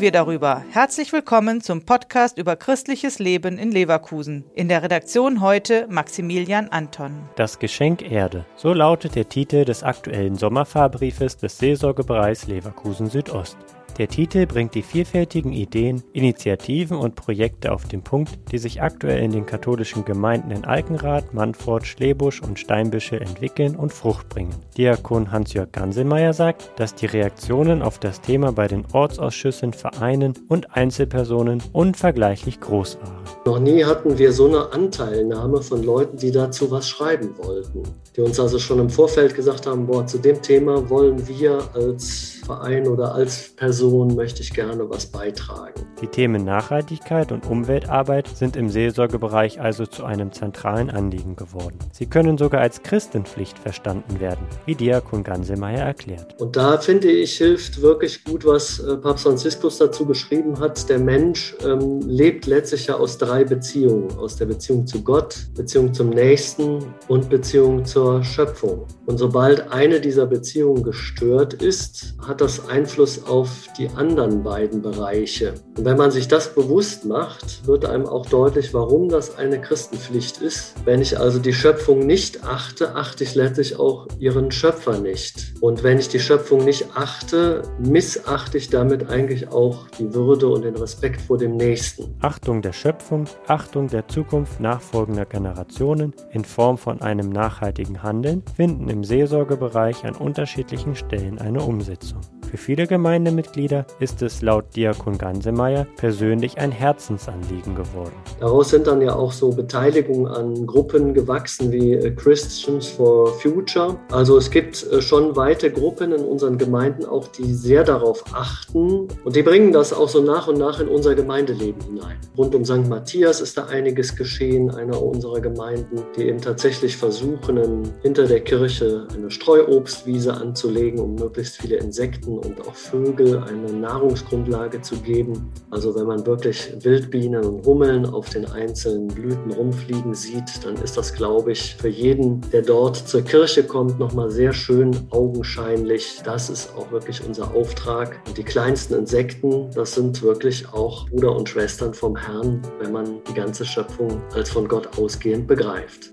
wir darüber. Herzlich willkommen zum Podcast über christliches Leben in Leverkusen. In der Redaktion heute Maximilian Anton. Das Geschenk Erde. So lautet der Titel des aktuellen Sommerfahrbriefes des Seelsorgebereichs Leverkusen Südost. Der Titel bringt die vielfältigen Ideen, Initiativen und Projekte auf den Punkt, die sich aktuell in den katholischen Gemeinden in Alkenrath, Mannfort, Schlebusch und Steinbüschel entwickeln und Frucht bringen. Diakon Hans-Jörg Ganselmeier sagt, dass die Reaktionen auf das Thema bei den Ortsausschüssen, Vereinen und Einzelpersonen unvergleichlich groß waren. Noch nie hatten wir so eine Anteilnahme von Leuten, die dazu was schreiben wollten. Die uns also schon im Vorfeld gesagt haben, boah, zu dem Thema wollen wir als Verein oder als Person möchte ich gerne was beitragen. Die Themen Nachhaltigkeit und Umweltarbeit sind im Seelsorgebereich also zu einem zentralen Anliegen geworden. Sie können sogar als Christenpflicht verstanden werden, wie Diakon Gansemeyer erklärt. Und da finde ich, hilft wirklich gut, was äh, Papst Franziskus dazu geschrieben hat. Der Mensch ähm, lebt letztlich ja aus drei Beziehungen. Aus der Beziehung zu Gott, Beziehung zum Nächsten und Beziehung zur Schöpfung. Und sobald eine dieser Beziehungen gestört ist, hat das Einfluss auf die anderen beiden Bereiche. Und wenn man sich das bewusst macht, wird einem auch deutlich, warum das eine Christenpflicht ist. Wenn ich also die Schöpfung nicht achte, achte ich letztlich auch ihren Schöpfer nicht. Und wenn ich die Schöpfung nicht achte, missachte ich damit eigentlich auch die Würde und den Respekt vor dem Nächsten. Achtung der Schöpfung, Achtung der Zukunft nachfolgender Generationen in Form von einem nachhaltigen Handeln finden im Seelsorgebereich an unterschiedlichen Stellen eine Umsetzung. Für viele Gemeindemitglieder ist es laut Diakon Gansemeyer persönlich ein Herzensanliegen geworden. Daraus sind dann ja auch so Beteiligungen an Gruppen gewachsen wie äh, Christians for Future. Also es gibt äh, schon weite Gruppen in unseren Gemeinden auch, die sehr darauf achten und die bringen das auch so nach und nach in unser Gemeindeleben hinein. Rund um St. Matthias ist da einiges geschehen, einer unserer Gemeinden, die eben tatsächlich versuchen, hinter der Kirche eine Streuobstwiese anzulegen, um möglichst viele Insekten und auch Vögel eine Nahrungsgrundlage zu geben. Also wenn man wirklich Wildbienen und Hummeln auf den einzelnen Blüten rumfliegen sieht, dann ist das, glaube ich, für jeden, der dort zur Kirche kommt, nochmal sehr schön augenscheinlich. Das ist auch wirklich unser Auftrag. Und die kleinsten Insekten, das sind wirklich auch Bruder und Schwestern vom Herrn, wenn man die ganze Schöpfung als von Gott ausgehend begreift.